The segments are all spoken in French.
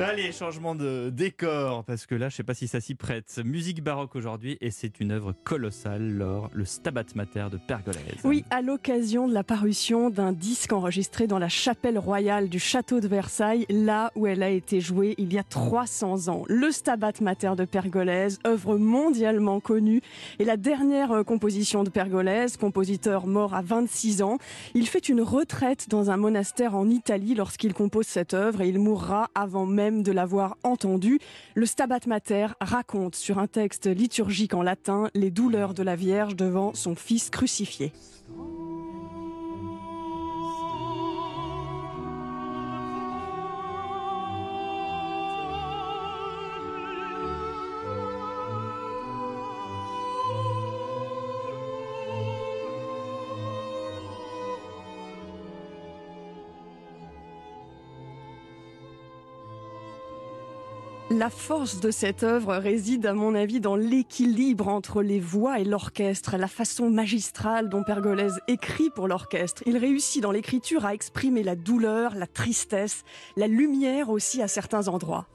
Allez, changement de décor, parce que là, je sais pas si ça s'y prête. Musique baroque aujourd'hui, et c'est une œuvre colossale, Laure, le Stabat Mater de Pergolèse. Oui, à l'occasion de la parution d'un disque enregistré dans la chapelle royale du château de Versailles, là où elle a été jouée il y a 300 ans. Le Stabat Mater de Pergolèse, œuvre mondialement connue, et la dernière euh, composition de Pergolèse, compositeur mort à 26 ans. Il fait une retraite dans un monastère en Italie lorsqu'il compose cette œuvre, et il mourra avant même de l'avoir entendu. Le Stabat Mater raconte sur un texte liturgique en latin les douleurs de la Vierge devant son fils crucifié. La force de cette œuvre réside, à mon avis, dans l'équilibre entre les voix et l'orchestre, la façon magistrale dont Pergolèse écrit pour l'orchestre. Il réussit dans l'écriture à exprimer la douleur, la tristesse, la lumière aussi à certains endroits.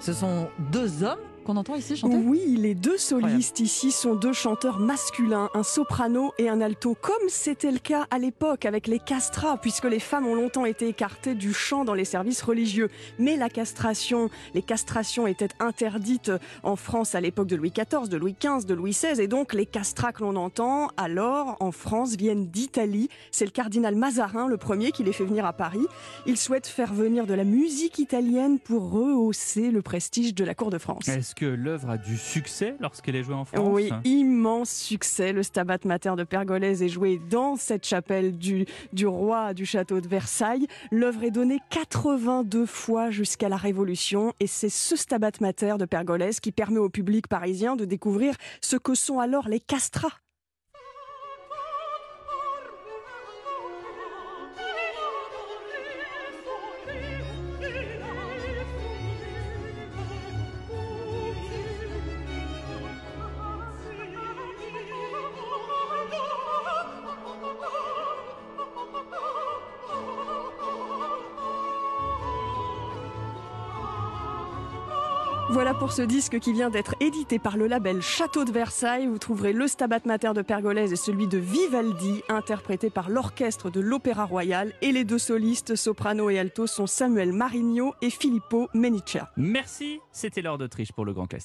Ce sont deux hommes qu'on entend ici chanter? Oui, les deux solistes ici sont deux chanteurs masculins, un soprano et un alto, comme c'était le cas à l'époque avec les castrats, puisque les femmes ont longtemps été écartées du chant dans les services religieux. Mais la castration, les castrations étaient interdites en France à l'époque de Louis XIV, de Louis XV, de Louis XVI, et donc les castrats que l'on entend alors en France viennent d'Italie. C'est le cardinal Mazarin, le premier, qui les fait venir à Paris. Il souhaite faire venir de la musique italienne pour rehausser le prestige de la cour de France. Est-ce que l'œuvre a du succès lorsqu'elle est jouée en France Oui, immense succès. Le Stabat Mater de Pergolèse est joué dans cette chapelle du, du roi du château de Versailles. L'œuvre est donnée 82 fois jusqu'à la Révolution et c'est ce Stabat Mater de Pergolèse qui permet au public parisien de découvrir ce que sont alors les castrats Voilà pour ce disque qui vient d'être édité par le label Château de Versailles. Vous trouverez le Stabat Mater de Pergolèse et celui de Vivaldi, interprété par l'orchestre de l'Opéra Royal. Et les deux solistes, soprano et alto, sont Samuel Marigno et Filippo Meniccia. Merci, c'était l'heure d'Autriche pour le Grand Classique.